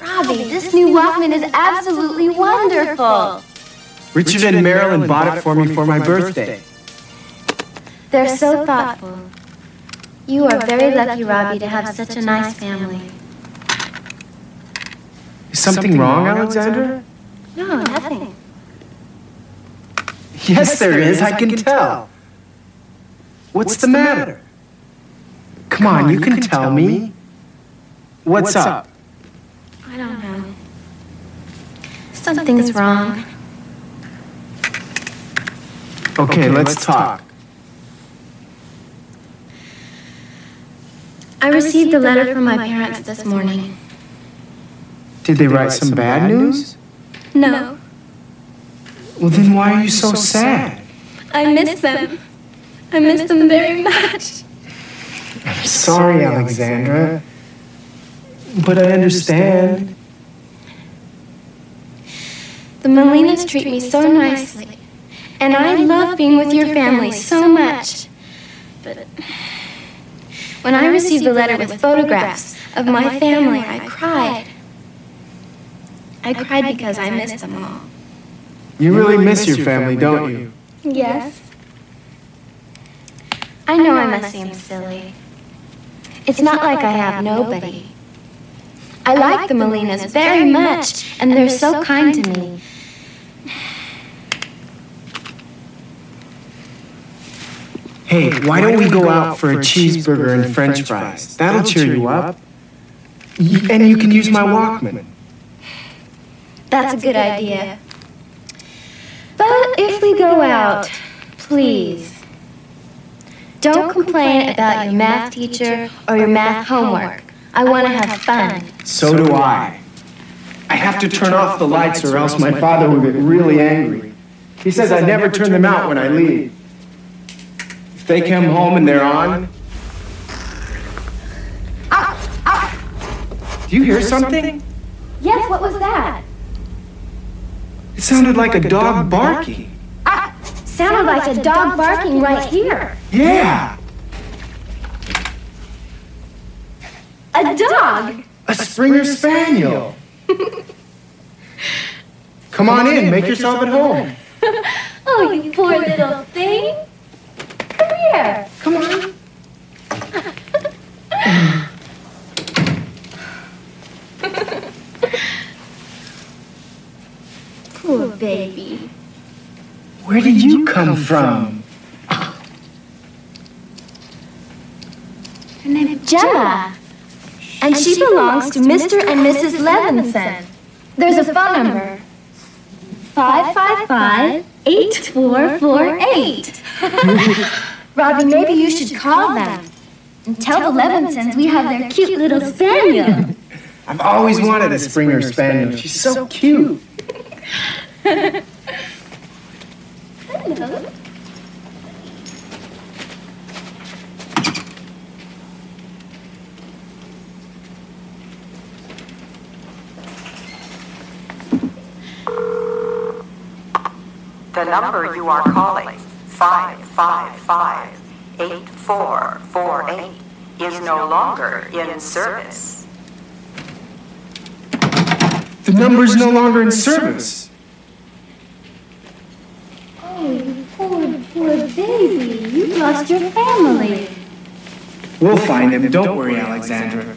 Robbie, this new Walkman is absolutely wonderful. Richard and Marilyn bought it for me for my birthday. They're so thoughtful. You are very lucky, Robbie, to have such a nice family. Is something wrong, Alexandra? No, nothing. Yes, there is. I can tell. What's the matter? Come on, you can tell me. What's up? I don't know. Something's wrong. Okay, let's talk. I received a letter from my parents this morning. Did they write some bad news? No, Well, then why are you so sad? I miss them. I miss them very much. I'm sorry, Alexandra. But I understand. The Molinas treat me so nicely. And I love being with your family so much. But when I received the letter with photographs of my family, I cried. I cried because I missed them all. You really miss your family, don't you? Yes. I know I must seem silly. It's not like I have nobody. I like the Molinas very much, and they're so kind to me. Hey, why don't we go out for a cheeseburger and french fries? That'll cheer you up. Y- And you can use my Walkman. That's a good idea. But if we go out, please, don't complain about your math teacher or your math homework. I want to have fun. So do I. I have to turn off the lights or else my father will get really angry. He says I never turn them out when I leave. If they come home and they're on. Do you hear something? Yes, what was that? It sounded like a dog barking. Ah, Sounded like a dog barking right here. Yeah, A dog? a Springer Spaniel. Come on in, make yourself at home. Oh, you poor little thing. Come here. Come on. Poor baby. Where did you come from? Her name's Gemma. And she belongs to Mr. and Mrs. Levinson. There's a phone number. 555-8448. Robbie, maybe you should call them. And tell the Levinsons we have their cute little spaniel. I've always wanted a Springer Spaniel. She's so cute. The number you are calling, 555-8448, is no longer in service. The number's no longer in service. Oh, you poor, baby. You've lost your family. We'll find him. Don't worry, Alexandra.